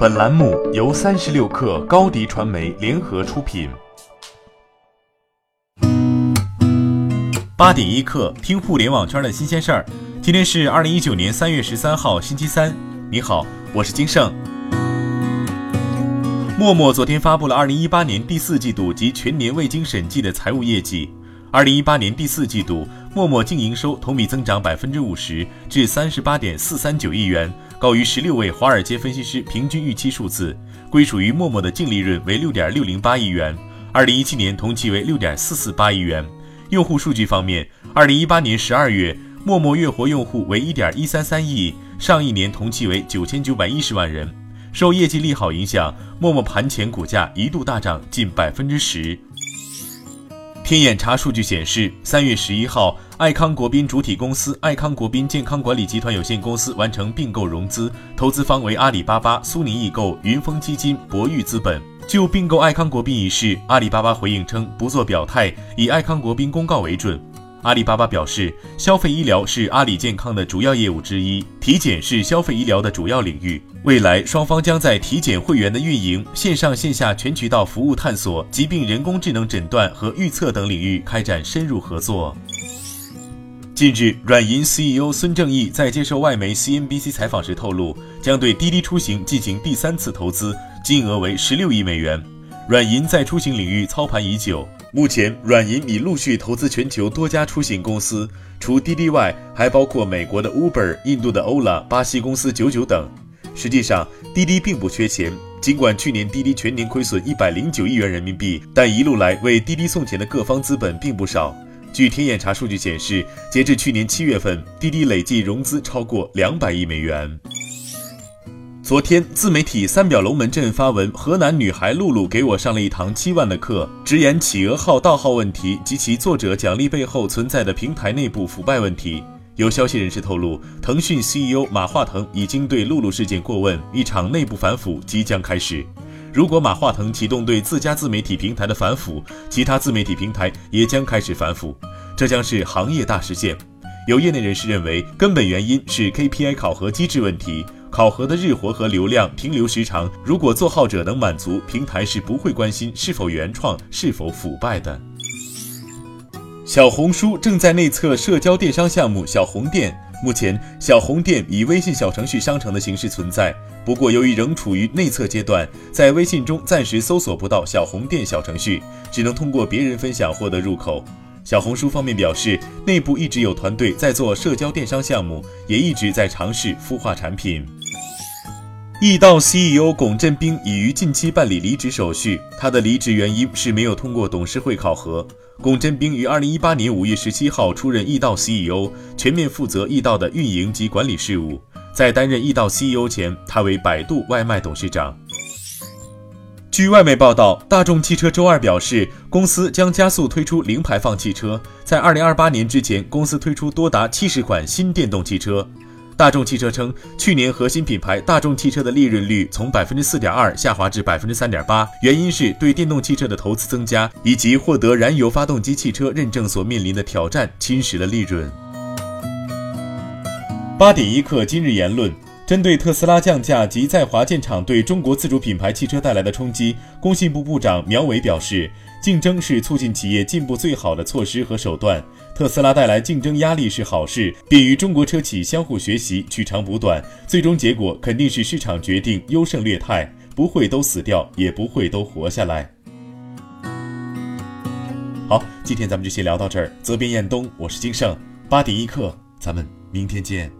本栏目由三十六氪高低传媒联合出品。八点一刻，听互联网圈的新鲜事儿。今天是二零一九年三月十三号，星期三。你好，我是金盛。陌陌昨天发布了二零一八年第四季度及全年未经审计的财务业绩。二零一八年第四季度，陌陌净营收同比增长百分之五十，至三十八点四三九亿元，高于十六位华尔街分析师平均预期数字。归属于陌陌的净利润为六点六零八亿元，二零一七年同期为六点四四八亿元。用户数据方面，二零一八年十二月，陌陌月活用户为一点一三三亿，上一年同期为九千九百一十万人。受业绩利好影响，陌陌盘前股价一度大涨近百分之十。天眼查数据显示，三月十一号，爱康国宾主体公司爱康国宾健康管理集团有限公司完成并购融资，投资方为阿里巴巴、苏宁易购、云峰基金、博裕资本。就并购爱康国宾一事，阿里巴巴回应称不做表态，以爱康国宾公告为准。阿里巴巴表示，消费医疗是阿里健康的主要业务之一，体检是消费医疗的主要领域。未来双方将在体检会员的运营、线上线下全渠道服务探索、疾病人工智能诊断和预测等领域开展深入合作。近日，软银 CEO 孙正义在接受外媒 CNBC 采访时透露，将对滴滴出行进行第三次投资，金额为十六亿美元。软银在出行领域操盘已久。目前，软银已陆续投资全球多家出行公司，除滴滴外，还包括美国的 Uber、印度的 Ola、巴西公司九九等。实际上，滴滴并不缺钱。尽管去年滴滴全年亏损一百零九亿元人民币，但一路来为滴滴送钱的各方资本并不少。据天眼查数据显示，截至去年七月份，滴滴累计融资超过两百亿美元。昨天，自媒体三表龙门阵发文，河南女孩露露给我上了一堂七万的课，直言企鹅号盗号问题及其作者奖励背后存在的平台内部腐败问题。有消息人士透露，腾讯 CEO 马化腾已经对露露事件过问，一场内部反腐即将开始。如果马化腾启动对自家自媒体平台的反腐，其他自媒体平台也将开始反腐，这将是行业大事件。有业内人士认为，根本原因是 KPI 考核机制问题。考核的日活和流量停留时长，如果做号者能满足，平台是不会关心是否原创、是否腐败的。小红书正在内测社交电商项目小红店，目前小红店以微信小程序商城的形式存在，不过由于仍处于内测阶段，在微信中暂时搜索不到小红店小程序，只能通过别人分享获得入口。小红书方面表示，内部一直有团队在做社交电商项目，也一直在尝试孵化产品。易到 CEO 龚振兵已于近期办理离职手续，他的离职原因是没有通过董事会考核。龚振兵于二零一八年五月十七号出任易到 CEO，全面负责易到的运营及管理事务。在担任易到 CEO 前，他为百度外卖董事长。据外媒报道，大众汽车周二表示，公司将加速推出零排放汽车，在二零二八年之前，公司推出多达七十款新电动汽车。大众汽车称，去年核心品牌大众汽车的利润率从百分之四点二下滑至百分之三点八，原因是对电动汽车的投资增加，以及获得燃油发动机汽车认证所面临的挑战侵蚀了利润。八点一刻，今日言论：针对特斯拉降价及在华建厂对中国自主品牌汽车带来的冲击，工信部部长苗圩表示。竞争是促进企业进步最好的措施和手段。特斯拉带来竞争压力是好事，便于中国车企相互学习、取长补短。最终结果肯定是市场决定优胜劣汰，不会都死掉，也不会都活下来。好，今天咱们就先聊到这儿。责编：彦东，我是金盛。八点一刻，咱们明天见。